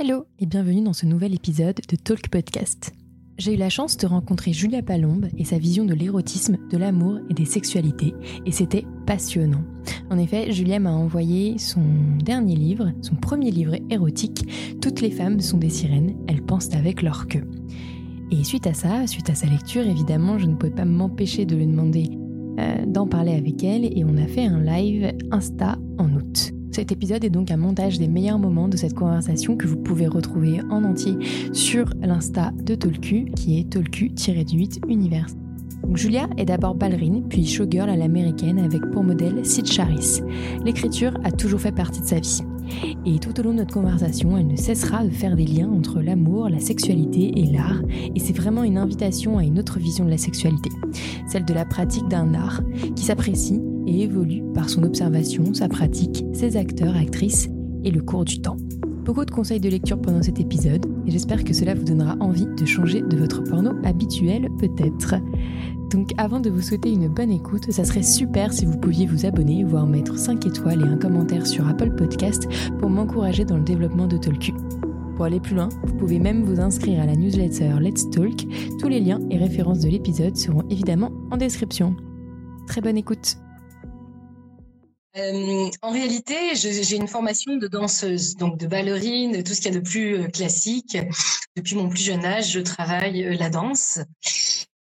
Hello et bienvenue dans ce nouvel épisode de Talk Podcast. J'ai eu la chance de rencontrer Julia Palombe et sa vision de l'érotisme, de l'amour et des sexualités, et c'était passionnant. En effet, Julia m'a envoyé son dernier livre, son premier livre érotique, Toutes les femmes sont des sirènes, elles pensent avec leur queue. Et suite à ça, suite à sa lecture, évidemment, je ne pouvais pas m'empêcher de lui demander euh, d'en parler avec elle, et on a fait un live Insta en août. Cet épisode est donc un montage des meilleurs moments de cette conversation que vous pouvez retrouver en entier sur l'insta de Tolku, qui est Tolku-8 Univers. Julia est d'abord ballerine, puis showgirl à l'américaine avec pour modèle Sid Charis. L'écriture a toujours fait partie de sa vie. Et tout au long de notre conversation, elle ne cessera de faire des liens entre l'amour, la sexualité et l'art. Et c'est vraiment une invitation à une autre vision de la sexualité, celle de la pratique d'un art qui s'apprécie et évolue par son observation, sa pratique, ses acteurs, actrices et le cours du temps. Beaucoup de conseils de lecture pendant cet épisode et j'espère que cela vous donnera envie de changer de votre porno habituel peut-être. Donc avant de vous souhaiter une bonne écoute, ça serait super si vous pouviez vous abonner, voire mettre 5 étoiles et un commentaire sur Apple Podcast pour m'encourager dans le développement de Talku. Pour aller plus loin, vous pouvez même vous inscrire à la newsletter Let's Talk. Tous les liens et références de l'épisode seront évidemment en description. Très bonne écoute euh, en réalité, j'ai une formation de danseuse, donc de ballerine, tout ce qu'il y a de plus euh, classique. Depuis mon plus jeune âge, je travaille euh, la danse.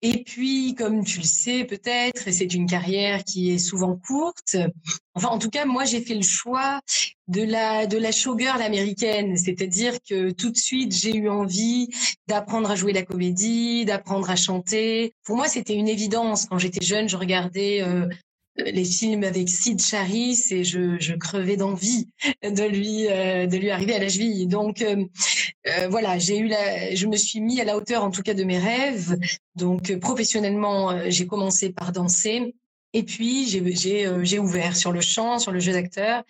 Et puis, comme tu le sais peut-être, c'est une carrière qui est souvent courte. Enfin, en tout cas, moi, j'ai fait le choix de la de la showgirl américaine, c'est-à-dire que tout de suite, j'ai eu envie d'apprendre à jouer la comédie, d'apprendre à chanter. Pour moi, c'était une évidence. Quand j'étais jeune, je regardais euh, les films avec Sid Charis et je, je crevais d'envie de lui euh, de lui arriver à la cheville. Donc euh, euh, voilà, j'ai eu la, je me suis mis à la hauteur en tout cas de mes rêves. Donc professionnellement, j'ai commencé par danser et puis, j'ai euh, ouvert sur le chant, sur le jeu d'acteur.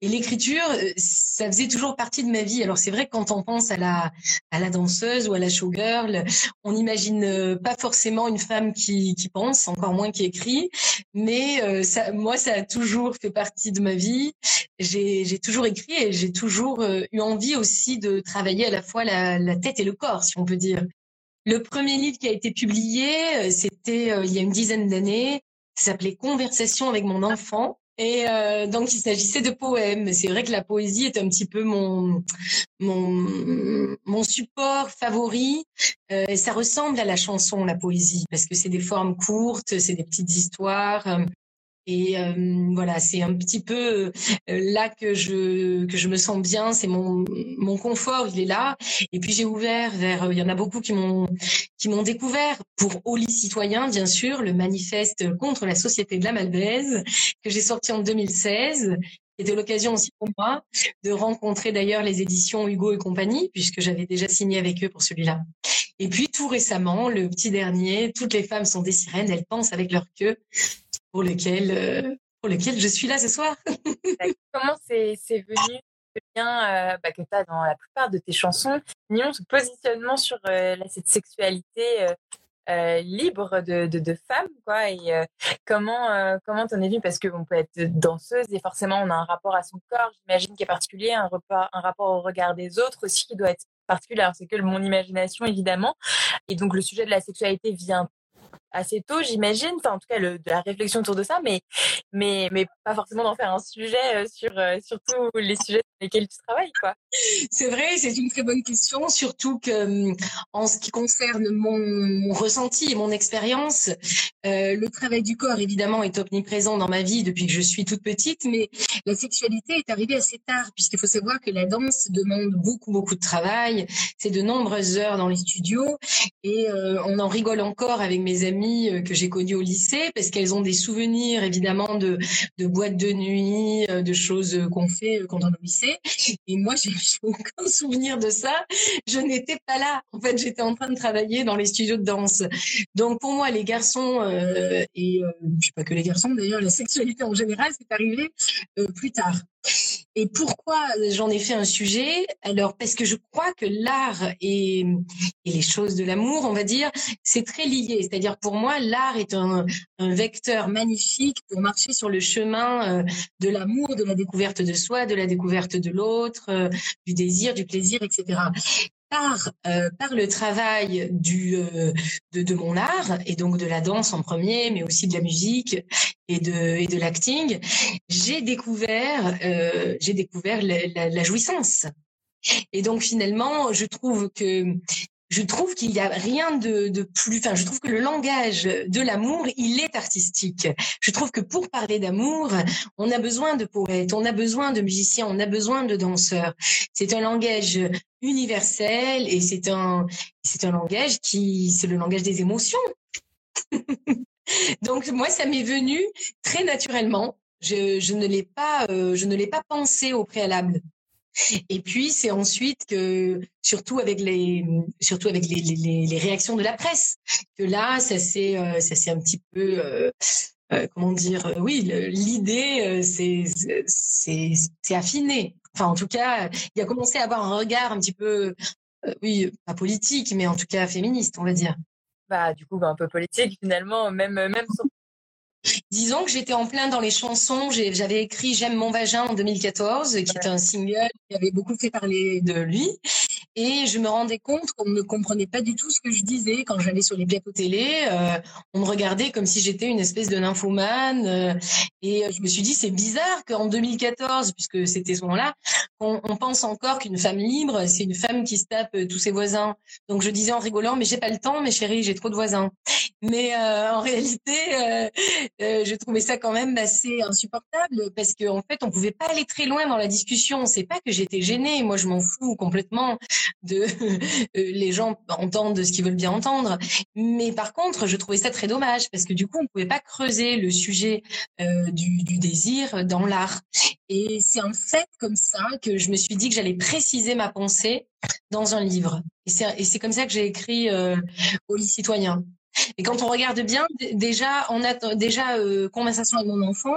Et l'écriture, euh, ça faisait toujours partie de ma vie. Alors, c'est vrai que quand on pense à la, à la danseuse ou à la showgirl, on n'imagine euh, pas forcément une femme qui, qui pense, encore moins qui écrit. Mais ça, moi, ça a toujours fait partie de ma vie. J'ai toujours écrit et j'ai toujours eu envie aussi de travailler à la fois la, la tête et le corps, si on peut dire. Le premier livre qui a été publié, c'était il y a une dizaine d'années. Ça s'appelait Conversation avec mon enfant. Et euh, donc il s'agissait de poèmes. C'est vrai que la poésie est un petit peu mon mon, mon support favori. Euh, et ça ressemble à la chanson, la poésie, parce que c'est des formes courtes, c'est des petites histoires. Euh, et euh, voilà, c'est un petit peu euh, là que je que je me sens bien. C'est mon mon confort, il est là. Et puis j'ai ouvert vers. Il y en a beaucoup qui m'ont qui m'ont découvert pour Oli citoyen, bien sûr, le manifeste contre la société de la malbaise que j'ai sorti en 2016. C'était l'occasion aussi pour moi de rencontrer d'ailleurs les éditions Hugo et compagnie, puisque j'avais déjà signé avec eux pour celui-là. Et puis tout récemment, le petit dernier, Toutes les femmes sont des sirènes, elles pensent avec leur queue, pour lequel, euh, pour lequel je suis là ce soir. Comment c'est venu ce lien euh, bah, que tu as dans la plupart de tes chansons, ce positionnement sur euh, cette sexualité libre de, de, femmes quoi et comment comment t'en es venu parce que on peut être danseuse et forcément on a un rapport à son corps j'imagine qui est particulier un, rapport au regard des autres aussi qui doit être particulier. C'est que mon imagination évidemment. Et donc le sujet de la sexualité vient assez tôt, j'imagine. Enfin, en tout cas, le, de la réflexion autour de ça, mais, mais, mais pas forcément d'en faire un sujet euh, sur, euh, sur tous les sujets lesquels tu travailles, quoi. C'est vrai, c'est une très bonne question, surtout que hum, en ce qui concerne mon, ressenti et mon expérience, euh, le travail du corps, évidemment, est omniprésent dans ma vie depuis que je suis toute petite, mais la sexualité est arrivée assez tard, puisqu'il faut savoir que la danse demande beaucoup, beaucoup de travail. C'est de nombreuses heures dans les studios, et euh, on en rigole encore avec mes amis euh, que j'ai connues au lycée parce qu'elles ont des souvenirs évidemment de, boîtes de nuit, de choses qu'on fait quand on est au lycée. Et moi, j'ai aucun souvenir de ça. Je n'étais pas là. En fait, j'étais en train de travailler dans les studios de danse. Donc pour moi, les garçons euh, et je sais pas que les garçons d'ailleurs, la sexualité en général, c'est arrivé plus tard. Et pourquoi j'en ai fait un sujet? Alors parce que je crois que l'art et, les choses de l'amour, on va dire, c'est très lié. C'est-à-dire pour moi, l'art est un, un, vecteur magnifique pour marcher sur le chemin euh, de l'amour, de la découverte de soi, de la découverte de l'autre, euh, du désir, du plaisir, etc par euh, par le travail du euh, de, de, mon art et donc de la danse en premier, mais aussi de la musique et de et de l'acting, j'ai découvert euh, j'ai découvert la, la, la, jouissance. Et donc finalement, je trouve que je trouve qu'il y a rien de, de plus. Enfin, je trouve que le langage de l'amour, il est artistique. Je trouve que pour parler d'amour, on a besoin de poètes, on a besoin de musiciens, on a besoin de danseurs. C'est un langage universel et c'est un c'est un langage qui c'est le langage des émotions. Donc moi, ça m'est venu très naturellement. Je, je ne l'ai pas euh, je ne l'ai pas pensé au préalable. Et puis c'est ensuite que, surtout avec les, surtout avec les, les, réactions de la presse, que là ça s'est, euh, ça c'est un petit peu, euh, euh, comment dire, oui, l'idée c'est, c'est, c'est affiné. Enfin, en tout cas, il a commencé à avoir un regard un petit peu, oui, pas politique, mais en tout cas féministe, on va dire. Bah, du coup, bah, un peu politique finalement, même, même sur Disons que j'étais en plein dans les chansons. J'avais écrit J'aime mon vagin en 2014, qui était un single qui avait beaucoup fait parler de lui. Et je me rendais compte qu'on ne comprenait pas du tout ce que je disais quand j'allais sur les plateaux télé. Euh, on me regardait comme si j'étais une espèce de nymphomane. Euh, et je me suis dit, c'est bizarre qu'en 2014, puisque c'était ce moment-là, on, pense encore qu'une femme libre, c'est une femme qui se tape euh, tous ses voisins. Donc je disais en rigolant, mais j'ai pas le temps, mes chéris, j'ai trop de voisins. Mais euh, en réalité, euh, euh, je trouvais ça quand même assez insupportable parce qu'en en fait, on pouvait pas aller très loin dans la discussion. C'est pas que j'étais gênée, moi je m'en fous complètement de les gens entendent ce qu'ils veulent bien entendre. Mais par contre, je trouvais ça très dommage parce que du coup, on pouvait pas creuser le sujet du, du désir dans l'art. Et c'est en fait comme ça que je me suis dit que j'allais préciser ma pensée dans un livre. Et c'est comme ça que j'ai écrit euh, Au lit. Et quand on regarde bien, déjà, on a déjà euh, conversation avec mon enfant,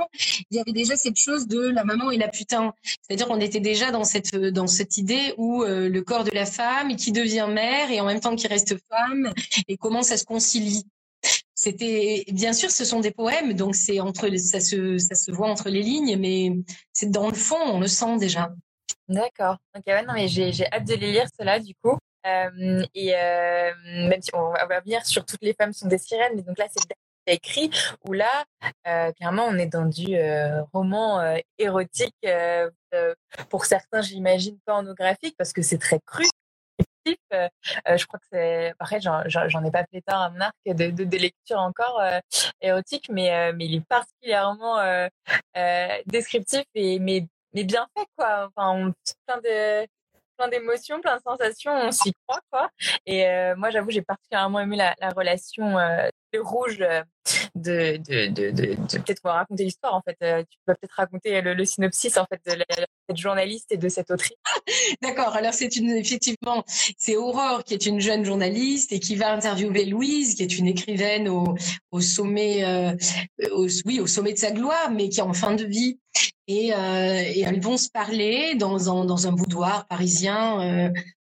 il y avait déjà cette chose de la maman et la putain. C'est-à-dire qu'on était déjà dans cette dans cette idée où euh, le corps de la femme qui devient mère et en même temps qui reste femme et comment ça se concilie. C'était bien sûr, ce sont des poèmes, donc c'est entre ça se ça se voit entre les lignes, mais c'est dans le fond, on le sent déjà. D'accord. Ok, non, mais j'ai hâte de les lire cela du coup. Euh, et euh, même si on va venir sur toutes les femmes sont des sirènes, mais donc là c'est écrit où là euh, clairement on est dans du euh, roman euh, érotique pour certains j'imagine pornographique parce que c'est très cru je crois que c'est après j'en ai pas tant à mon arc de, de, de lecture encore érotique mais mais il est particulièrement descriptif et mais mais bien fait quoi. Enfin on, plein de plein d'émotions, plein de sensations, on s'y croit quoi. Et euh, moi, j'avoue, j'ai particulièrement aimé la, la relation rouge euh, de, de, de, de, de peut-être raconter l'histoire en fait. Euh, tu peux peut-être raconter le, synopsis en fait de cette journaliste et de cette autrice. D'accord. Alors c'est une effectivement c'est Aurore qui est une jeune journaliste et qui va interviewer Louise qui est une écrivaine au, au sommet euh, oui au sommet de sa gloire mais qui est en fin de vie et, et elles vont se parler dans un, dans un boudoir parisien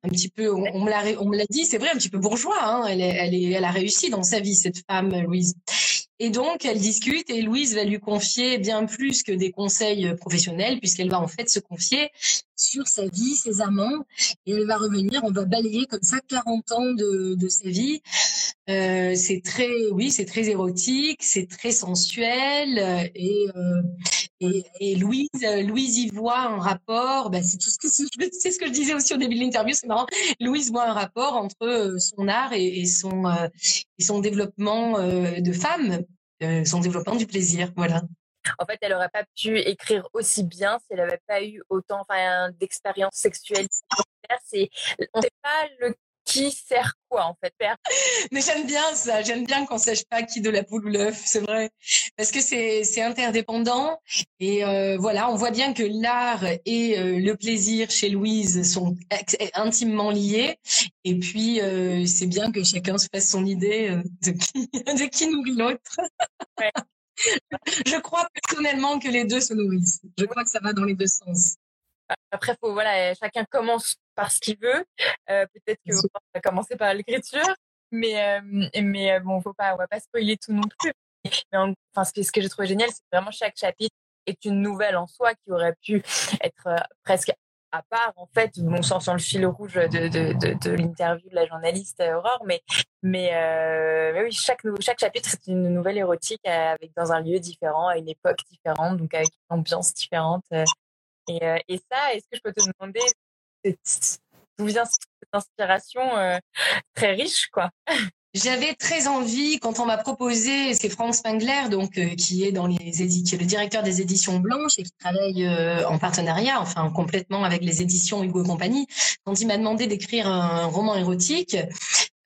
un petit peu, on, on me l'a dit, c'est vrai, un petit peu bourgeois. Hein, elle, est, elle, est, elle a réussi dans sa vie, cette femme, Louise. Et donc, elle discute et Louise va lui confier bien plus que des conseils professionnels, puisqu'elle va en fait se confier sur sa vie, ses amants, et elle va revenir, on va balayer comme ça 40 ans de, de sa vie. Euh, c'est très, oui, c'est très érotique, c'est très sensuel, et, euh, et, Louise, Louise y voit un rapport, ben c'est tout ce que je disais aussi au début de l'interview, c'est marrant. Louise voit un rapport entre euh, son art et, son euh, et son développement euh, de femme, son développement du plaisir, voilà. En fait, elle n'aurait pas pu écrire aussi bien si elle n'avait pas eu autant enfin, d'expérience sexuelle. C'est, on ne sait pas le qui sert quoi en fait Mais j'aime bien ça, j'aime bien qu'on sache pas qui de la poule ou l'œuf, c'est vrai, parce que c'est c'est interdépendant et euh, voilà, on voit bien que l'art et euh, le plaisir chez Louise sont intimement liés et puis euh, c'est bien que chacun se fasse son idée de qui de qui nourrit l'autre. ouais. Je crois personnellement que les deux se nourrissent. Je crois que ça va dans les deux sens. Après, faut voilà, chacun commence par ce qu'il veut. Euh, peut-être que on va commencer par l'écriture, mais euh, mais euh, bon, faut pas, on va pas spoiler tout non plus. Mais enfin, ce que, ce que j'ai trouvé génial, c'est vraiment chaque chapitre est une nouvelle en soi qui aurait pu être presque à part, en fait, bon, sans, sans le fil rouge de, l'interview de la journaliste Aurore, mais, mais, mais, oui, chaque, chaque chapitre est une nouvelle érotique avec, dans un lieu différent, à une époque différente, donc avec une ambiance différente. Et, et ça, est-ce que je peux te demander d'où vient cette inspiration très riche, quoi? J'avais très envie, quand on m'a proposé, c'est Frank Spangler, donc euh, qui est dans les qui est le directeur des éditions Blanches et qui travaille euh, en partenariat, enfin complètement avec les éditions Hugo et compagnie. Quand il m'a demandé d'écrire un roman érotique,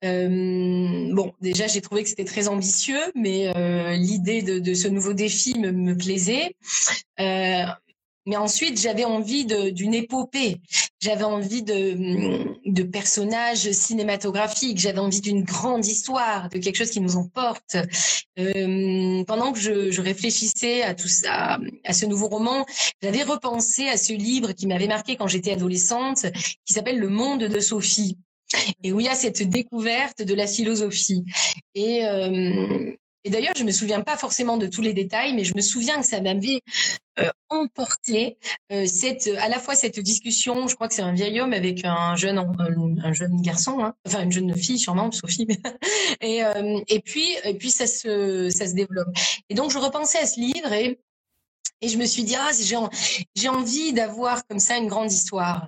euh, bon, déjà j'ai trouvé que c'était très ambitieux, mais l'idée de, de, ce nouveau défi me, me plaisait. Mais ensuite, j'avais envie d'une épopée. J'avais envie de, personnages cinématographiques. J'avais envie d'une grande histoire, de quelque chose qui nous emporte. Euh, pendant que je, je, réfléchissais à tout ça, à ce nouveau roman, j'avais repensé à ce livre qui m'avait marqué quand j'étais adolescente, qui s'appelle Le Monde de Sophie et où il y a cette découverte de la philosophie. Et, euh, et d'ailleurs, je me souviens pas forcément de tous les détails, mais je me souviens que ça m'avait euh, emporté euh, cette, à la fois cette discussion. Je crois que c'est un vieil homme avec un jeune, un, jeune garçon, hein, enfin une jeune fille sûrement, Sophie. et euh, et puis et puis ça se ça se développe. Et donc je repensais à ce livre et et je me suis dit ah j'ai envie d'avoir comme ça une grande histoire.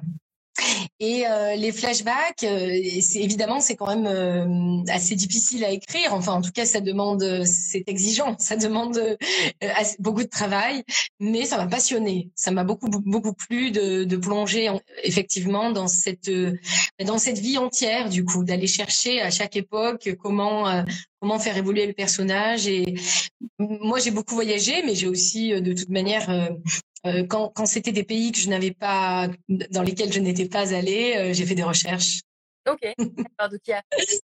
Et euh, les flashbacks, euh, évidemment, c'est quand même euh, assez difficile à écrire. Enfin, en tout cas, ça demande, c'est exigeant, ça demande beaucoup de travail, mais ça m'a passionné. Ça m'a beaucoup beaucoup plu de, de plonger effectivement dans cette dans cette vie entière, du coup, d'aller chercher à chaque époque comment comment faire évoluer le personnage. Et moi, j'ai beaucoup voyagé, mais j'ai aussi, de toute manière, euh, quand, quand c'était des pays que je n'avais pas, dans lesquels je n'étais pas allée, euh, j'ai fait des recherches. Ok, Donc,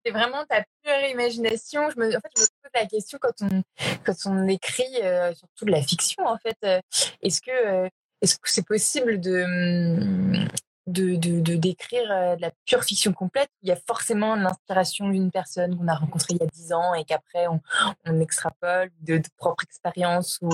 c'est vraiment ta pure imagination. Je me, en fait, je me pose la question quand on, quand on écrit, euh, surtout de la fiction, en fait, est-ce que est-ce que c'est possible de, de, de, de décrire de la pure fiction complète? Il y a forcément l'inspiration d'une personne qu'on a rencontrée il y a dix ans et qu'après on, on extrapole de, de propre expérience ou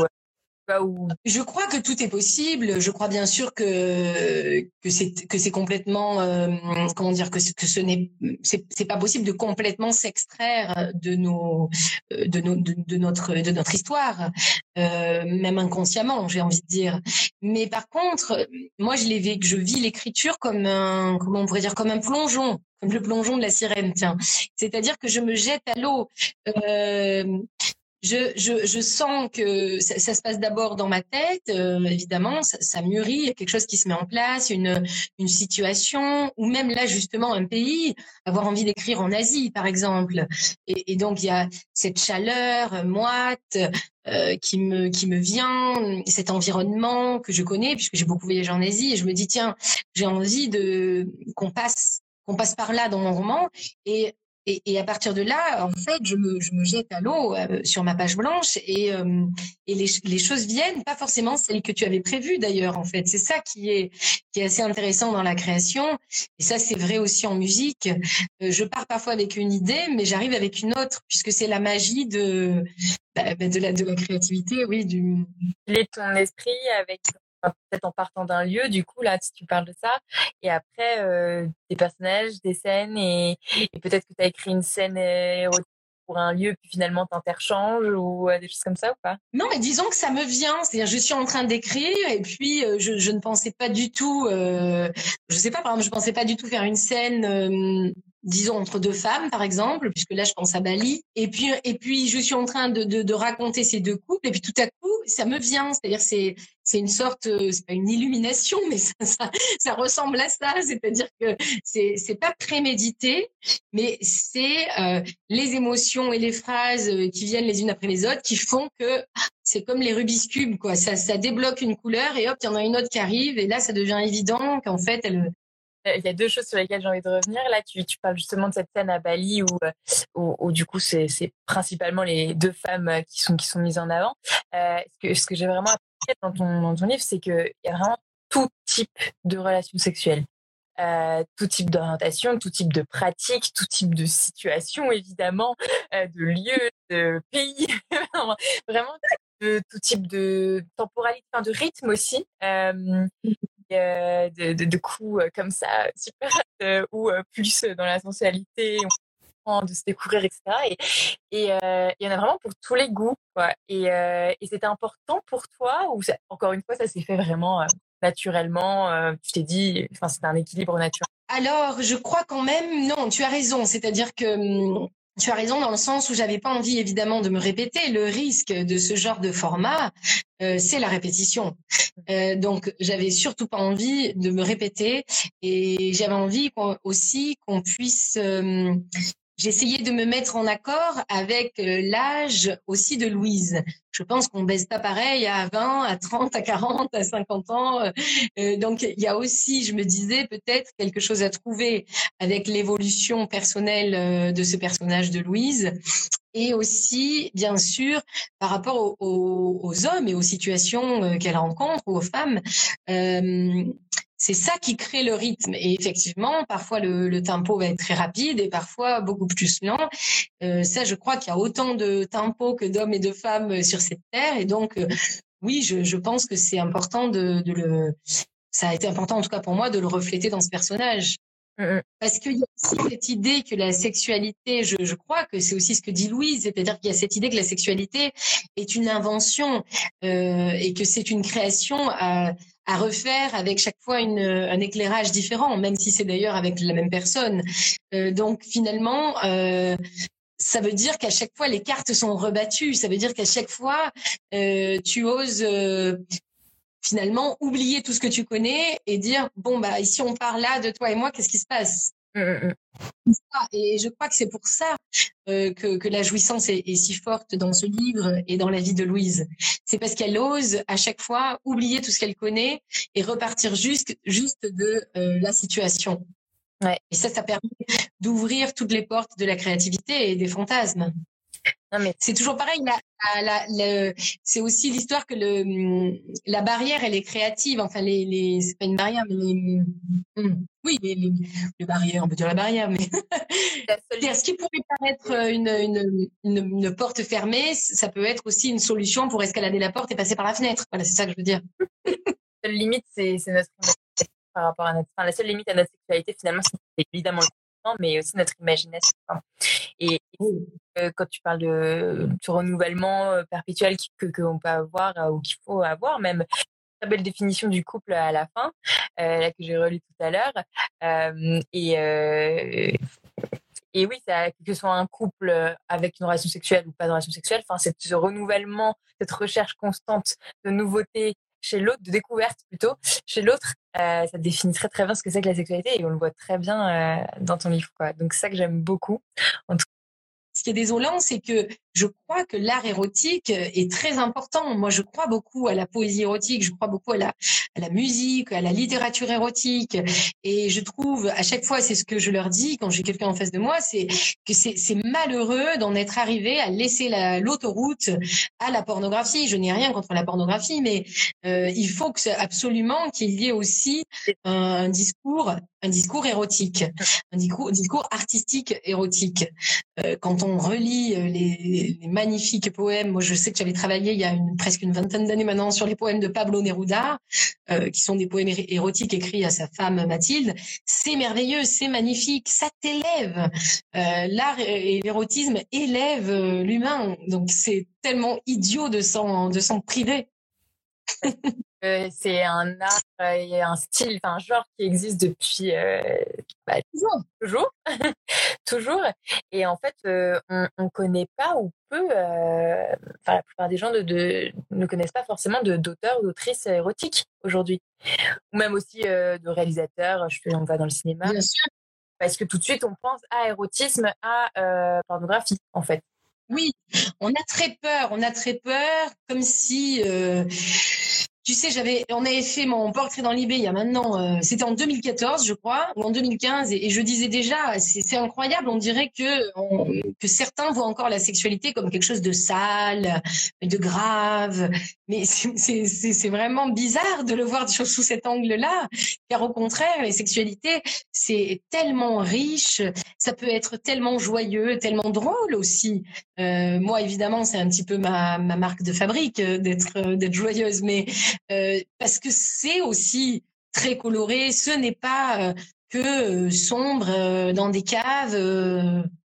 je crois que tout est possible. Je crois bien sûr que que c'est que c'est complètement euh, comment dire que que ce n'est c'est pas possible de complètement s'extraire de nos de nos de, notre de notre histoire, euh, même inconsciemment, j'ai envie de dire. Mais par contre, moi je l'ai je vis l'écriture comme un comment on pourrait dire comme un plongeon comme le plongeon de la sirène, tiens. C'est-à-dire que je me jette à l'eau. Euh, je, je, je, sens que ça, ça se passe d'abord dans ma tête, euh, évidemment, ça, ça, mûrit, il y a quelque chose qui se met en place, une, une situation, ou même là justement un pays, avoir envie d'écrire en Asie par exemple. Et, et, donc il y a cette chaleur moite euh, qui me qui me vient, cet environnement que je connais puisque j'ai beaucoup voyagé en Asie, et je me dis tiens, j'ai envie de qu'on passe qu'on passe par là dans mon roman et et, et, à partir de là, en fait, je me, je me jette à l'eau euh, sur ma page blanche et, euh, et les, les, choses viennent, pas forcément celles que tu avais prévues d'ailleurs. En fait, c'est ça qui est qui est assez intéressant dans la création. Et ça, c'est vrai aussi en musique. Euh, je pars parfois avec une idée, mais j'arrive avec une autre, puisque c'est la magie de bah, bah de la de la créativité, oui, du. est ton esprit avec peut-être en partant d'un lieu, du coup, là, si tu parles de ça, et après, euh, des personnages, des scènes, et, peut-être que tu as écrit une scène érotique pour un lieu, puis finalement t'interchanges ou euh, des choses comme ça ou pas? Non, mais disons que ça me vient. C'est-à-dire, je suis en train d'écrire et puis euh, je, je, ne pensais pas du tout. Euh, je sais pas, par exemple, je pensais pas du tout faire une scène disons entre deux femmes par exemple puisque là je pense à Bali. Et puis et puis je suis en train de, de, de raconter ces deux couples. Et puis tout à coup ça me vient. C'est-à-dire c'est c'est une sorte euh, c'est pas une illumination mais ça, ça, ça ressemble à ça. C'est-à-dire que c'est c'est pas prémédité mais c'est euh, les émotions et les phrases euh, qui viennent les unes après les autres qui font que ah, c'est comme les Rubik's cube quoi. Ça ça débloque une couleur et hop il y en a une autre qui arrive. Et là ça devient évident qu'en fait elle il y a deux choses sur lesquelles j'ai envie de revenir. Là, tu, parles justement de cette scène à Bali où, où, où du coup, c'est principalement les deux femmes qui sont, qui sont mises en avant. Euh, ce que, j'ai vraiment appris dans ton, livre, c'est qu'il y a vraiment tout type de relations sexuelles. Euh, tout type d'orientation, tout type de pratique, tout type de situation, évidemment, euh, de lieu, de pays, vraiment tout type de temporalité, de rythme aussi, euh, euh de, de, coups euh, comme ça, euh, ou plus dans la sensualité, de se découvrir, etc. Et il y en a vraiment pour tous les goûts. Et, c'était important pour toi, ou encore une fois, ça s'est fait vraiment naturellement euh, Tu t'es dit, enfin, c'est un équilibre naturel? Alors, je crois quand même, non, tu as raison. C'est-à-dire que hum, tu as raison dans le sens où j'avais pas envie évidemment de me répéter. Le risque de ce genre de format, euh, c'est la répétition. Euh, donc j'avais surtout pas envie de me répéter et j'avais envie aussi qu'on puisse euh, J'essayais de me mettre en accord avec euh, l'âge aussi de Louise. Je pense qu'on baisse pas pareil à 20, à 30, à 40, à 50 ans. Euh, euh, donc il y a aussi, je me disais, peut-être quelque chose à trouver avec l'évolution personnelle de ce personnage de Louise et aussi, bien sûr, par rapport aux, hommes et aux situations qu'elle rencontre ou aux femmes. C'est ça qui crée le rythme. Et effectivement, parfois le, tempo va être très rapide et parfois beaucoup plus lent. Euh, ça, je crois qu'il y a autant de tempo que d'hommes et de femmes euh, sur cette terre. Et donc, euh, oui, je, pense que c'est important de, le. Ça a été important, en tout cas pour moi, de le refléter dans ce personnage. Mm, mm. Parce qu'il y a aussi cette idée que la sexualité, je, je crois que c'est aussi ce que dit Louise, c'est-à-dire qu'il y a cette idée que la sexualité est une invention euh, et que c'est une création à, à refaire avec chaque fois une, un éclairage différent, même si c'est d'ailleurs avec la même personne. Euh, donc finalement, euh, ça veut dire qu'à chaque fois les cartes sont rebattues. Ça veut dire qu'à chaque fois euh, tu oses euh, finalement oublier tout ce que tu connais et dire bon bah ici on parle là de toi et moi, qu'est-ce qui se passe? Et je crois que c'est pour ça euh, que, que, la jouissance est, est, si forte dans ce livre et dans la vie de Louise. C'est parce qu'elle ose à chaque fois oublier tout ce qu'elle connaît et repartir juste, juste de euh, la situation. Ouais. Et ça, ça permet d'ouvrir toutes les portes de la créativité et des fantasmes. Mais c'est toujours pareil. C'est aussi l'histoire que le, la barrière, elle est créative. Enfin, les, les c'est pas une barrière, mais les, hmm, oui, les, les, barrières, on peut dire la barrière, mais ce qui pourrait paraître une, une, une, une, porte fermée, ça peut être aussi une solution pour escalader la porte et passer par la fenêtre. Voilà, c'est ça que je veux dire. la seule limite, c'est notre par rapport à notre, enfin, la seule limite à notre sexualité, finalement, c'est évidemment le mais aussi notre imagination. Et, euh, quand tu parles de ce renouvellement euh, perpétuel que qu'on peut avoir euh, ou qu'il faut avoir, même très belle définition du couple à la fin, là que j'ai relu tout à l'heure. et et oui, ça, que ce soit un couple avec une relation sexuelle ou pas de relation sexuelle, enfin, ce renouvellement, cette recherche constante de nouveautés chez l'autre, de découverte plutôt, chez l'autre, euh, ça définit très très bien ce que c'est que la sexualité et on le voit très bien euh, dans ton livre. Quoi. Donc ça que j'aime beaucoup. En tout ce qui est désolant, c'est que je crois que l'art érotique est très important. Moi, je crois beaucoup à la poésie érotique, je crois beaucoup à la, musique, à la littérature érotique. Et je trouve, à chaque fois, c'est ce que je leur dis quand j'ai quelqu'un en face de moi, c'est que c'est malheureux d'en être arrivé à laisser l'autoroute à la pornographie. Je n'ai rien contre la pornographie, mais euh, il faut absolument qu'il y ait aussi un, discours, un discours érotique, un discours, artistique érotique. Euh, quand on relit euh, les des, magnifiques poèmes. Moi, je sais que j'avais travaillé il y a presque une vingtaine d'années maintenant sur les poèmes de Pablo Neruda, euh, qui sont des poèmes érotiques écrits à sa femme Mathilde. C'est merveilleux, c'est magnifique, ça t'élève. Euh, L'art et l'érotisme élèvent euh, l'humain. Donc, c'est tellement idiot de s'en priver. c'est un art et un style, un genre qui existe depuis euh, bah, toujours, toujours. Et en fait, euh, on, ne connaît pas ou peu, euh, enfin la plupart des gens de, ne connaissent pas forcément d'auteurs ou d'autrices érotiques aujourd'hui, ou même aussi de réalisateurs. Je fais, on va dans le cinéma. Bien sûr. Parce que tout de suite, on pense à érotisme, à pornographie, en fait. Oui, on a très peur, on a très peur, comme si tu sais, j'avais, on avait fait mon portrait dans l'IB il y a maintenant, euh, c'était en 2014, je crois, ou en 2015, et, je disais déjà, c'est incroyable, on dirait que que certains voient encore la sexualité comme quelque chose de sale, de grave, mais c'est vraiment bizarre de le voir sous cet angle-là, car au contraire, les sexualités, c'est tellement riche, ça peut être tellement joyeux, tellement drôle aussi. Euh, moi, évidemment, c'est un petit peu ma, ma marque de fabrique euh, d'être euh, d'être joyeuse, mais parce que c'est aussi très coloré. Ce n'est pas que sombre dans des caves.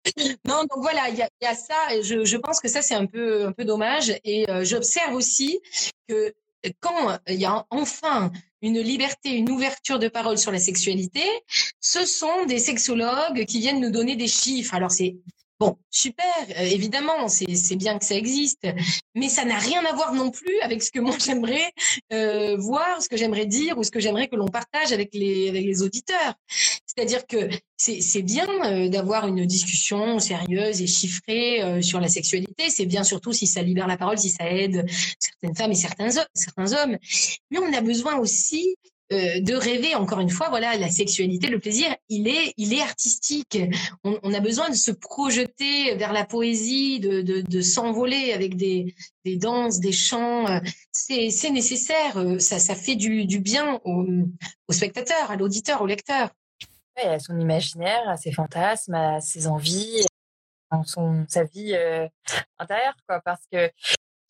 Non, donc voilà, il y a, ça. Et je, je pense que ça c'est un peu un peu dommage. Et j'observe aussi que quand il y a enfin une liberté, une ouverture de parole sur la sexualité, ce sont des sexologues qui viennent nous donner des chiffres. Alors c'est Bon, super, euh, évidemment, c'est bien que ça existe, mais ça n'a rien à voir non plus avec ce que moi j'aimerais euh, voir, ce que j'aimerais dire ou ce que j'aimerais que l'on partage avec les, auditeurs. C'est-à-dire que c'est bien euh, d'avoir une discussion sérieuse et chiffrée sur la sexualité. C'est bien surtout si ça libère la parole, si ça aide certaines femmes et certains, certains hommes. Mais on a besoin aussi euh, de rêver encore une fois voilà la sexualité le plaisir il est il est artistique. On, a besoin de se projeter vers la poésie de, s'envoler avec des, danses des chants. C'est nécessaire. Ça fait du, bien au, spectateur à l'auditeur au lecteur. À son imaginaire à ses fantasmes à ses envies à son sa vie euh, intérieure quoi parce que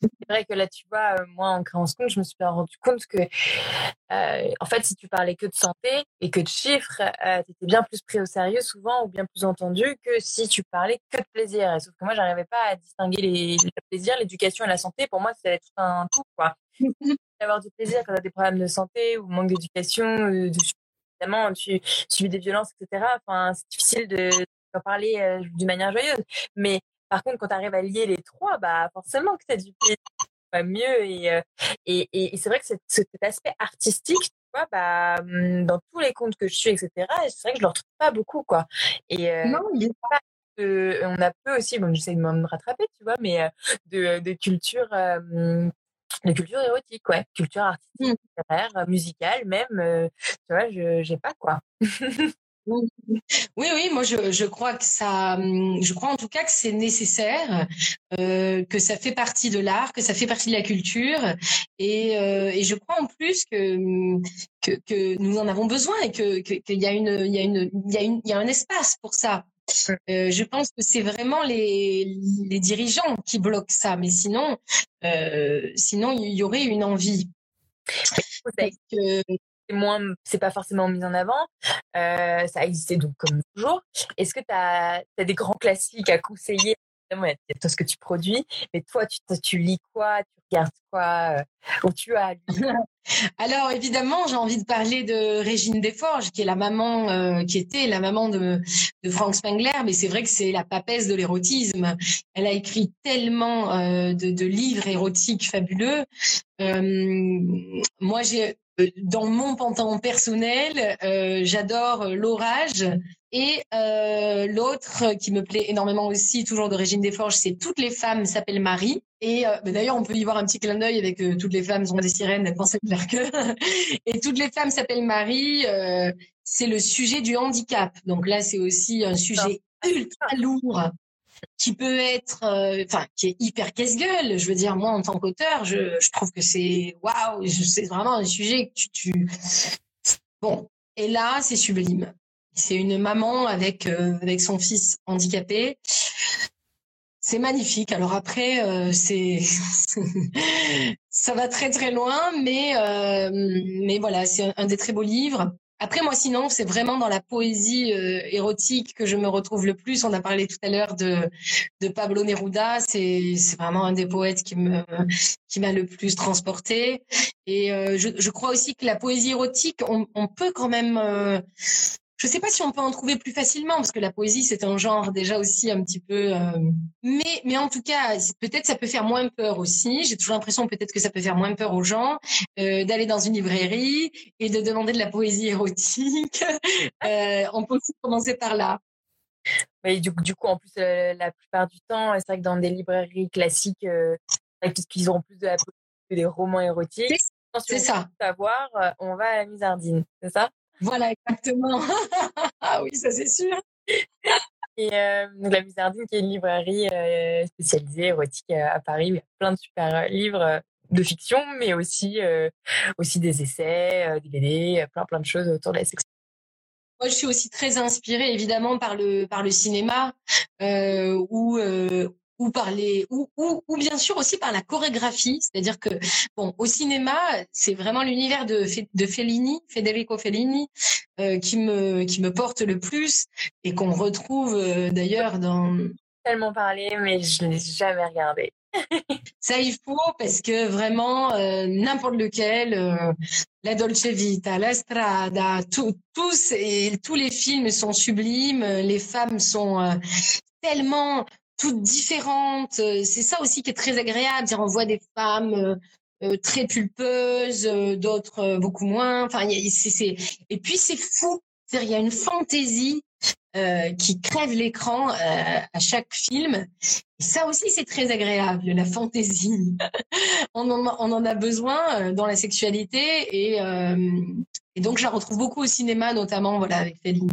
c'est vrai que là, tu vois, euh, moi, en créant ce compte, je me suis bien rendu compte que, euh, en fait, si tu parlais que de santé et que de chiffres, euh, tu étais bien plus pris au sérieux souvent ou bien plus entendu que si tu parlais que de plaisir. sauf que moi, j'arrivais pas à distinguer les, le plaisir, l'éducation et la santé. Pour moi, c'est tout un tout, quoi. Avoir du plaisir quand tu as des problèmes de santé ou manque d'éducation, évidemment, tu subis des violences, etc. Enfin, c'est difficile de d'en parler d'une manière joyeuse. Mais par contre, quand tu arrives à lier les trois, bah forcément que tu as du plaisir mieux. Et, euh, et, et, c'est vrai que cet aspect artistique, tu vois, bah, mmh, dans tous les comptes que je suis, etc., c'est vrai que je ne le retrouve pas beaucoup. Quoi. Et, euh, non, il pas on a peu aussi, bon, j'essaie de me rattraper, tu vois, mais euh, de, de culture. de culture érotique, ouais, culture artistique, mmh. musicale, même, tu vois, je j'ai pas quoi. Oui, oui, moi je, je crois que ça, hum, je crois en tout cas que c'est nécessaire, euh, que ça fait partie de l'art, que ça fait partie de la culture, et, euh, et je crois en plus que, hum, que, que nous en avons besoin et que qu'il y a une, il y a une, il y a une, il y a un espace pour ça. Euh, je pense que c'est vraiment les, les dirigeants qui bloquent ça, mais sinon, euh, sinon il y aurait une envie. Moins, c'est pas forcément mis en avant. Euh, ça a existé donc comme toujours. Est-ce que tu as, des grands classiques à conseiller? Il y tout ce que tu produis, mais toi, tu, tu lis quoi, tu regardes quoi, euh, ou tu as Alors évidemment, j'ai envie de parler de Régine Desforges, qui est la maman, euh, qui était la maman de, de Frank Spengler, mais c'est vrai que c'est la papesse de l'érotisme. Elle a écrit tellement de, de, livres érotiques fabuleux. moi, j'ai euh, dans mon panthéon personnel, euh, j'adore euh, l'orage. Et euh, l'autre qui me plaît énormément aussi, toujours d'origine des forges, c'est Toutes les femmes s'appellent Marie. Et euh, d'ailleurs, on peut y voir un petit clin d'œil avec Toutes les femmes sont des sirènes, elles pensent faire que. et Toutes les femmes s'appellent Marie, c'est le sujet du handicap. Donc là, c'est aussi un sujet ultra lourd qui peut être, euh, enfin, qui est hyper casse-gueule. Je veux dire, moi, en tant qu'auteur, je, je trouve que c'est waouh, c'est vraiment un sujet que tu, tu... Bon, et là, c'est sublime. C'est une maman avec euh, avec son fils handicapé. C'est magnifique. Alors après, euh, c'est ça va très très loin, mais mais voilà, c'est un des très beaux livres. Après, moi, sinon, c'est vraiment dans la poésie euh, érotique que je me retrouve le plus. On a parlé tout à l'heure de, de Pablo Neruda. C'est, c'est vraiment un des poètes qui me, qui m'a le plus transporté. Et euh, je, je, crois aussi que la poésie érotique, on, on peut quand même euh, je ne sais pas si on peut en trouver plus facilement parce que la poésie c'est un genre déjà aussi un petit peu. Euh, mais mais en tout cas peut-être ça peut faire moins peur aussi. J'ai toujours l'impression peut-être que ça peut faire moins peur aux gens euh, d'aller dans une librairie et de demander de la poésie érotique. euh, on peut aussi commencer par là. Oui, du, du coup, en plus, la plupart du temps, c'est vrai que dans des librairies classiques, qu'ils auront plus de la poésie que des romans érotiques. c'est ça. Savoir, on va à la misardine, c'est ça? Voilà, exactement. ah oui, ça c'est sûr. Et la Musardine, qui est une librairie spécialisée érotique à Paris, il y a plein de super livres de fiction, mais aussi, aussi des essais, des BD, plein plein de choses autour de la sexualité. Moi, je suis aussi très inspirée évidemment par le par le cinéma, euh, où ou par les ou, ou, ou, bien sûr aussi par la chorégraphie. C'est-à-dire que bon au cinéma c'est vraiment l'univers de de Fellini Federico Fellini euh, qui me qui me porte le plus et qu'on retrouve euh, d'ailleurs dans tellement parlé mais je n'ai jamais regardé. Ça il faut parce que vraiment euh, n'importe lequel euh, la Dolce Vita la Strada tout, tous et tous les films sont sublimes les femmes sont euh, tellement toutes différentes. Euh, c'est ça aussi qui est très agréable. On voit des femmes euh, euh, très pulpeuses, d'autres beaucoup moins. Enfin, et puis c'est fou. Il y a une fantaisie qui crève l'écran à chaque film. Ça aussi, c'est très agréable, la fantaisie. on, en, a besoin dans la sexualité et, donc je la retrouve beaucoup au cinéma, notamment voilà avec Fellini.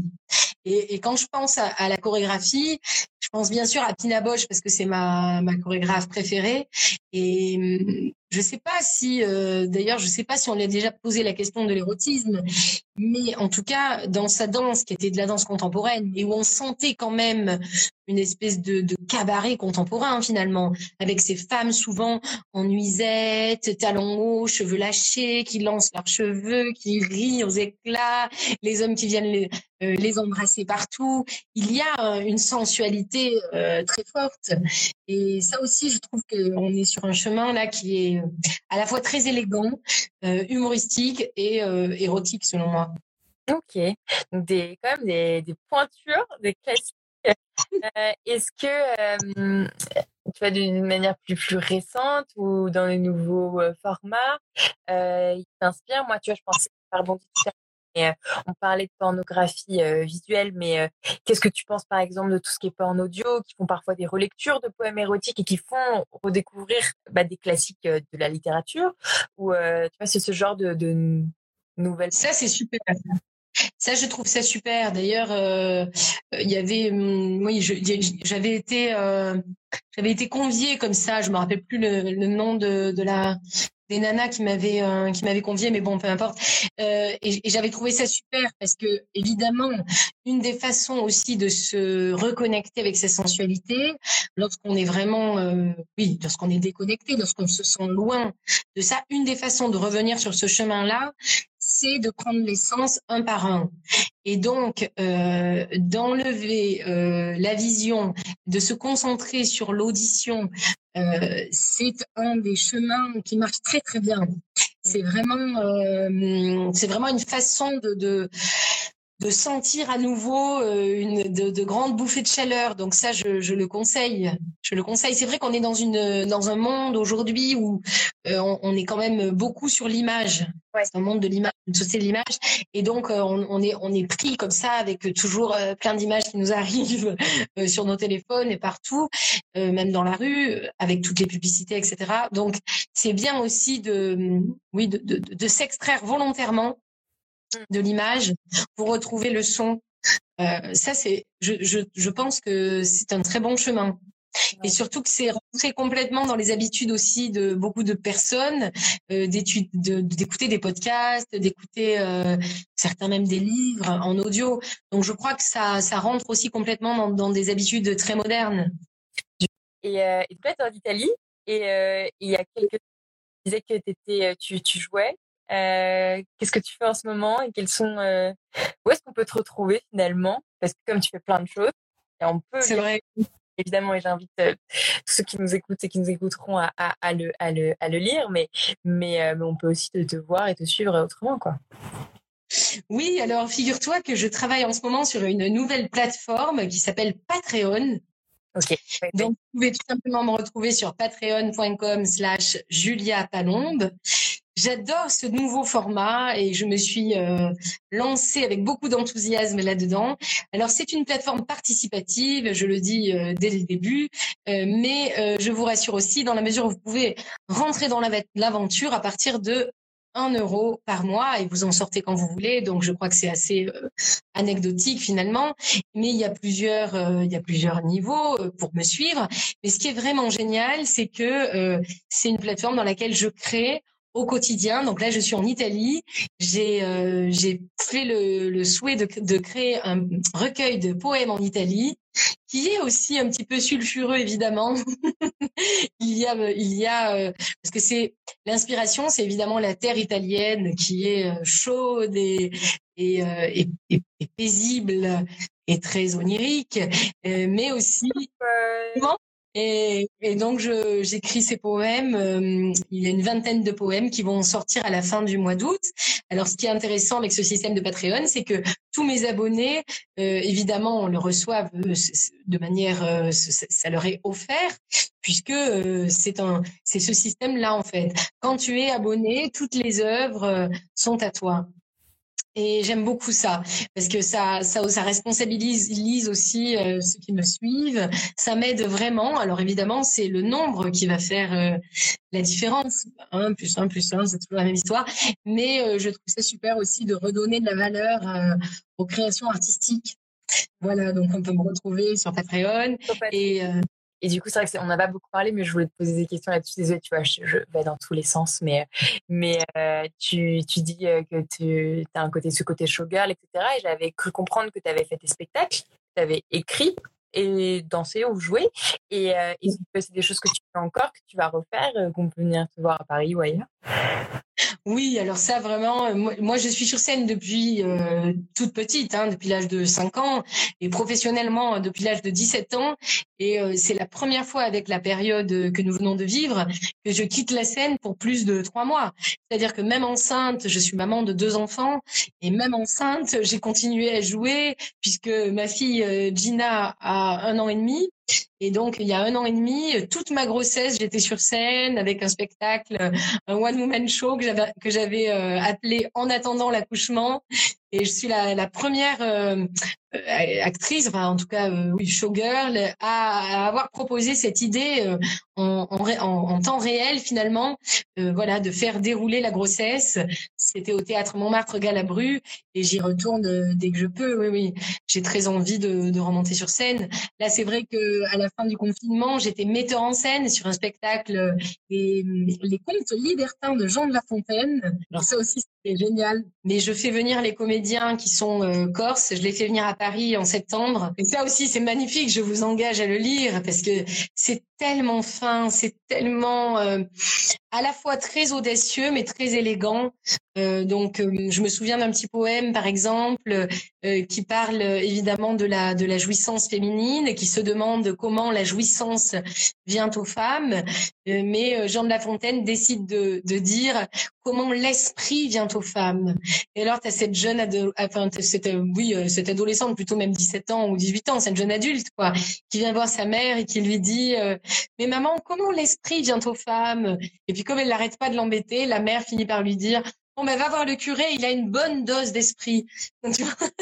Et, quand je pense à, la chorégraphie, je pense bien sûr à Pina Bosch parce que c'est ma, ma chorégraphe préférée. Et hum, je sais pas si, euh, d'ailleurs, je sais pas si on lui a déjà posé la question de l'érotisme, mais en tout cas, dans sa danse, qui était de la danse contemporaine, et où on sentait quand même une espèce de, de cabaret contemporain finalement, avec ces femmes souvent en nuisette, talons hauts, cheveux lâchés, qui lancent leurs cheveux, qui rient aux éclats, les hommes qui viennent les, les embrasser partout. Il y a euh, une sensualité euh, très forte. Et ça aussi, je trouve qu'on est sur un chemin là qui est à la fois très élégant, humoristique et érotique selon moi. Ok, donc des, quand même des, des pointures, des classiques euh, est-ce que euh, tu vois d'une manière plus plus récente ou dans les nouveaux euh, formats, il t'inspire? Moi, tu vois, je pensais par bon et, on parlait de pornographie visuelle, mais qu'est-ce que tu penses par exemple de tout ce qui est porn audio, qui font parfois des relectures de poèmes érotiques et qui font redécouvrir bah, des classiques de la littérature? Ou tu vois, c'est ce genre de, de nouvelles. Ça, c'est super. Ça, je trouve ça super. D'ailleurs, euh, il y avait, hum, oui, j'avais été, euh, j'avais été conviée comme ça. Je me rappelle plus le, nom de, la des nanas qui m'avaient euh, qui m'avaient convié, mais bon, peu importe. Et, j'avais trouvé ça super parce que évidemment, une des façons aussi de se reconnecter avec sa sensualité, lorsqu'on est vraiment, oui, lorsqu'on est déconnecté, lorsqu'on se sent loin de ça, une des façons de revenir sur ce chemin-là, c'est de prendre l'essence un par un. Et donc, euh, d'enlever euh, la vision, de se concentrer sur l'audition, euh, c'est un des chemins qui marche très très bien. C'est vraiment, c'est vraiment une façon de de sentir à nouveau euh, une de, de, grandes bouffées de chaleur. Donc ça, je, je le conseille. Je le conseille. C'est vrai qu'on est dans une dans un monde aujourd'hui où euh, on, on, est quand même beaucoup sur l'image. Ouais. C'est un monde de l'image, une société de l'image, et donc euh, on, on, est on est pris comme ça avec toujours plein d'images qui nous arrivent sur nos téléphones et partout, même dans la rue, avec toutes les publicités, etc. Donc c'est bien aussi de oui de, de, de s'extraire volontairement de l'image pour retrouver le son. Euh, ça, c'est, je, je, je, pense que c'est un très bon chemin. Et surtout que c'est rentré complètement dans les habitudes aussi de beaucoup de personnes euh, d'écouter des podcasts, d'écouter euh, certains même des livres en audio. Donc je crois que ça, ça rentre aussi complètement dans, dans des habitudes très modernes. Et, euh, et toi, tu en Italie et euh, il y a quelques tu disais que étais, tu, tu jouais euh, qu'est-ce que tu fais en ce moment et quels sont euh, où est-ce qu'on peut te retrouver finalement? Parce que comme tu fais plein de choses, et on peut. C'est vrai. Évidemment, et j'invite euh, tous ceux qui nous écoutent et qui nous écouteront à, à, à, le, à, le, à le lire, mais, mais, mais on peut aussi te, te voir et te suivre autrement, quoi. Oui, alors figure-toi que je travaille en ce moment sur une nouvelle plateforme qui s'appelle Patreon. Okay. Donc, vous pouvez tout simplement me retrouver sur patreon.com slash Julia Palombe. J'adore ce nouveau format et je me suis euh, lancée avec beaucoup d'enthousiasme là-dedans. Alors c'est une plateforme participative, je le dis euh, dès le début, euh, mais euh, je vous rassure aussi dans la mesure où vous pouvez rentrer dans l'aventure à partir de un euro par mois et vous en sortez quand vous voulez. Donc, je crois que c'est assez euh, anecdotique finalement. Mais il y a plusieurs, euh, il y a plusieurs niveaux euh, pour me suivre. Mais ce qui est vraiment génial, c'est que c'est une plateforme dans laquelle je crée au quotidien. Donc là, je suis en Italie. J'ai j'ai fait le, le souhait de, de, créer un recueil de poèmes en Italie qui est aussi un petit peu sulfureux évidemment. il y a, il y a euh, parce que c'est l'inspiration, c'est évidemment la terre italienne qui est euh, chaude et et, euh, et, et, paisible et très onirique, mais aussi et, et donc, j'écris ces poèmes. Euh, il y a une vingtaine de poèmes qui vont sortir à la fin du mois d'août. Alors, ce qui est intéressant avec ce système de Patreon, c'est que tous mes abonnés, euh, évidemment, on le reçoivent euh, de manière, euh, ça leur est offert, puisque c'est un, c'est ce système-là en fait. Quand tu es abonné, toutes les œuvres sont à toi. Et j'aime beaucoup ça parce que ça, ça, ça responsabilise aussi euh, ceux qui me suivent. Ça m'aide vraiment. Alors évidemment, c'est le nombre qui va faire euh, la différence. 1 plus 1 plus 1, c'est toujours la même histoire. Mais euh, je trouve ça super aussi de redonner de la valeur aux créations artistiques. Voilà, donc on peut me retrouver sur Patreon. Et, et du coup, c'est vrai qu'on n'a pas beaucoup parlé, mais je voulais te poser des questions là-dessus. Désolée, tu vois, je, vais dans tous les sens, mais, euh, tu, dis euh, que tu as un côté, ce côté showgirl, etc. Et j'avais cru comprendre que tu avais fait tes spectacles, tu avais écrit et dansé ou joué. Et, euh, et c'est des choses que tu fais encore, que tu vas refaire, qu'on peut venir te voir à Paris ou ailleurs? Oui, alors ça vraiment, euh, moi, je suis sur scène depuis euh, toute petite, hein, depuis l'âge de 5 ans, et professionnellement euh, depuis l'âge de 17 ans. Et c'est la première fois avec la période que nous venons de vivre que je quitte la scène pour plus de trois mois. C'est-à-dire que même enceinte, je suis maman de deux enfants, et même enceinte, j'ai continué à jouer puisque ma fille Gina a un an et demi. Et donc, il y a un an et demi, toute ma grossesse, j'étais sur scène avec un spectacle, un one-woman show que j'avais euh, appelé En attendant l'accouchement. Et je suis la, la première euh, euh, actrice, enfin en tout cas euh, oui showgirl, à, à, avoir proposé cette idée euh, en, en, en, temps réel finalement, voilà, de faire dérouler la grossesse. C'était au théâtre Montmartre Galabru et j'y retourne dès que je peux. Oui, oui, j'ai très envie de, de, remonter sur scène. Là, c'est vrai que à la fin du confinement, j'étais metteur en scène sur un spectacle les, les contes libertins de Jean de La Fontaine. Alors ça aussi, c'était génial. Mais je fais venir les comédiens qui sont corses. Je les fais venir à Paris en septembre. Et ça aussi, c'est magnifique. Je vous engage à le lire parce que c'est tellement fin, c'est tellement euh, à la fois très audacieux mais très élégant. Euh, donc, euh, je me souviens d'un petit poème, par exemple, qui parle évidemment de la de la jouissance féminine, qui se demande comment la jouissance vient aux femmes. mais Jean de La Fontaine décide de, de dire comment l'esprit vient aux femmes. Et alors, tu as cette jeune, ado cette, oui, cette adolescente, plutôt même 17 ans ou 18 ans, cette jeune adulte, quoi, qui vient voir sa mère et qui lui dit mais maman, comment l'esprit vient aux femmes? Et puis comme elle n'arrête pas de l'embêter, la mère finit par lui dire Bon, ben, va voir le curé, il a une bonne dose d'esprit.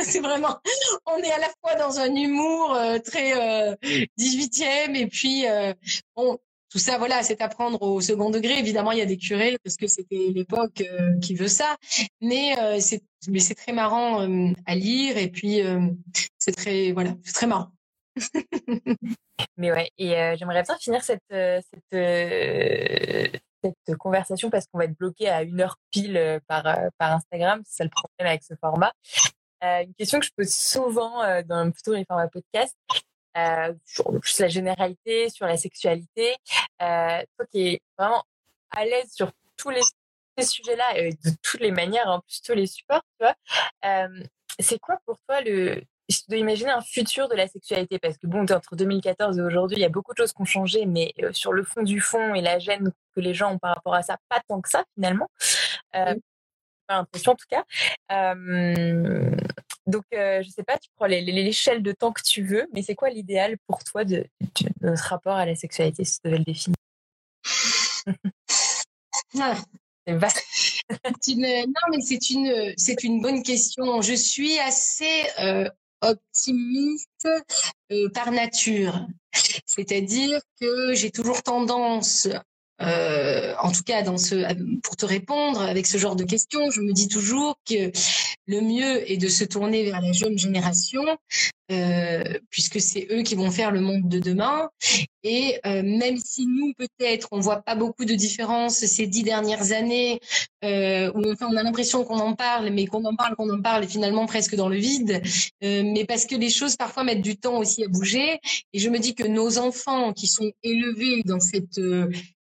c'est vraiment, on est à la fois dans un humour euh, très euh, 18e et puis, euh, bon, tout ça, voilà, c'est à prendre au second degré. Évidemment, il y a des curés parce que c'était l'époque euh, qui veut ça, mais euh, c'est, très marrant à lire et puis c'est très, voilà, c'est très marrant. Mais ouais, et euh, j'aimerais bien finir cette, euh, euh, cette conversation parce qu'on va être bloqué à une heure pile par, par Instagram, c'est ça le problème avec ce format. une question que je pose souvent dans plutôt les formats podcast, sur la généralité, sur la sexualité. toi qui es vraiment à l'aise sur tous les, sujets-là, et de toutes les manières, en plus tous les supports, tu vois, c'est quoi pour toi le, je dois imaginer un futur de la sexualité parce que bon, entre 2014 et aujourd'hui, il y a beaucoup de choses qui ont changé, mais euh, sur le fond du fond et la gêne que les gens ont par rapport à ça, pas tant que ça finalement. Euh, Pas l'impression en tout cas. Euh, donc, euh, je sais pas, tu prends l'échelle de temps que tu veux, mais c'est quoi l'idéal pour toi de, notre rapport à la sexualité si tu devais le définir? Ah. Non, mais c'est une, c'est une bonne question. Je suis assez euh, optimiste euh, par nature. C'est-à-dire que j'ai toujours tendance euh, en tout cas pour te répondre avec ce genre de questions, je me dis toujours que le mieux est de se tourner vers la jeune génération, euh, puisque c'est eux qui vont faire le monde de demain. Et euh, même si nous, peut-être, on voit pas beaucoup de différence ces dix dernières années, euh, où enfin, on a l'impression qu'on en parle, mais qu'on en parle, qu'on en parle, et finalement presque dans le vide, mais parce que les choses parfois mettent du temps aussi à bouger. Et je me dis que nos enfants qui sont élevés dans cette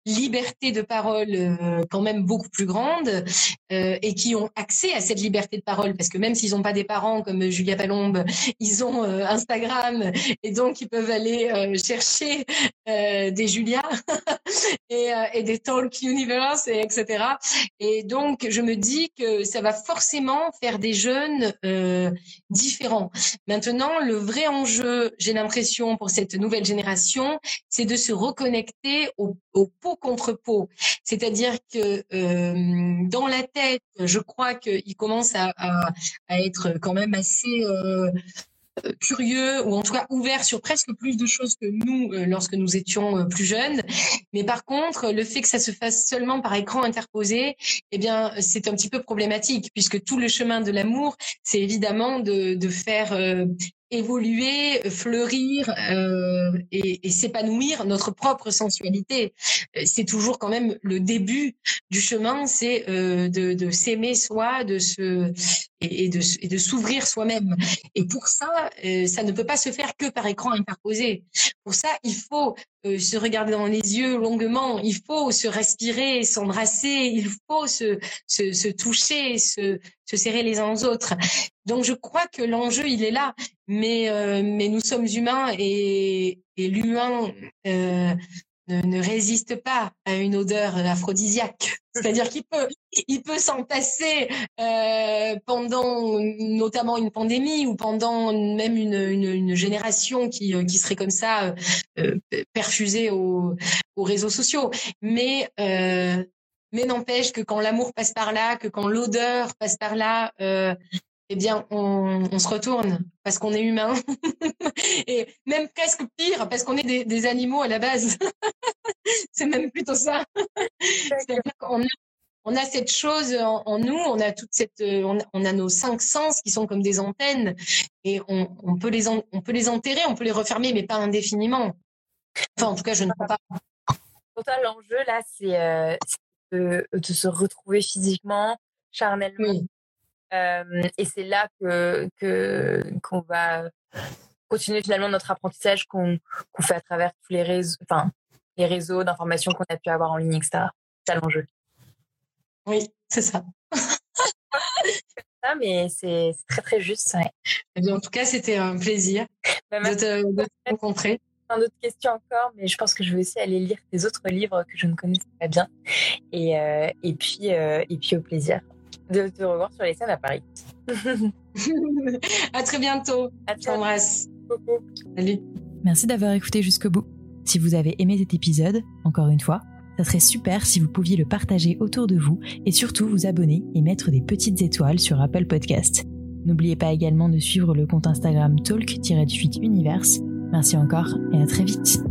liberté de parole quand même beaucoup plus grande et qui ont accès à cette liberté de parole parce que même s'ils n'ont pas des parents comme Julia Palombe, ils ont Instagram et donc ils peuvent aller chercher des Julia et, des Talk Universe et etc. Et donc je me dis que ça va forcément faire des jeunes différents. Maintenant, le vrai enjeu, j'ai l'impression pour cette nouvelle génération, c'est de se reconnecter au, au pot contre peau. C'est-à-dire que euh, dans la tête, je crois qu'il commence à, être quand même assez euh, curieux ou en tout cas ouvert sur presque plus de choses que nous euh, lorsque nous étions euh, plus jeunes. Mais par contre, le fait que ça se fasse seulement par écran interposé, eh bien, c'est un petit peu problématique puisque tout le chemin de l'amour, c'est évidemment de, de faire euh, évoluer, fleurir euh, et, et s'épanouir notre propre sensualité. C'est toujours quand même le début du chemin, c'est euh, de, de s'aimer soi, de se et, de, et de s'ouvrir soi-même. Et pour ça, euh, ça ne peut pas se faire que par écran interposé. Pour ça, il faut euh, se regarder dans les yeux longuement, il faut se respirer, s'embrasser, il faut se, se, se toucher, se, se serrer les uns aux autres. Donc je crois que l'enjeu il est là, mais euh, mais nous sommes humains et, et l'humain euh, ne, résiste pas à une odeur aphrodisiaque. C'est-à-dire qu'il peut il peut s'entasser euh, pendant notamment une pandémie ou pendant même une, une, génération qui qui serait comme ça euh, perfusée aux, aux réseaux sociaux. Mais euh, mais n'empêche que quand l'amour passe par là, que quand l'odeur passe par là, euh, eh bien, on, on, se retourne parce qu'on est humain. et même presque pire parce qu'on est des, des, animaux à la base. c'est même plutôt ça. on, a, on a cette chose en, en, nous, on a toute cette, on a, on a, nos cinq sens qui sont comme des antennes et on, on peut les, en, on peut les enterrer, on peut les refermer, mais pas indéfiniment. Enfin, en tout cas, je ne crois pas. Pour toi, l'enjeu là, c'est euh, de, de, se retrouver physiquement, charnellement. Oui et c'est là que qu'on va continuer finalement notre apprentissage qu'on fait à travers tous les réseaux, enfin les réseaux d'information qu'on a pu avoir en ligne, etc. C'est l'enjeu. Oui, c'est ça. ça, mais c'est très très juste. Ouais. Eh bien, en tout cas, c'était un plaisir bah, de, te, de te rencontrer plein d'autres questions encore, mais je pense que je vais aussi aller lire tes autres livres que je ne connaissais pas bien. Et, euh, et, puis, euh, et puis au plaisir de te revoir sur les scènes à Paris. à très bientôt. À t'embrasse. Salut. Merci d'avoir écouté jusqu'au bout. Si vous avez aimé cet épisode, encore une fois, ça serait super si vous pouviez le partager autour de vous et surtout vous abonner et mettre des petites étoiles sur Apple Podcast. N'oubliez pas également de suivre le compte Instagram talk-univers. Merci encore et à très vite.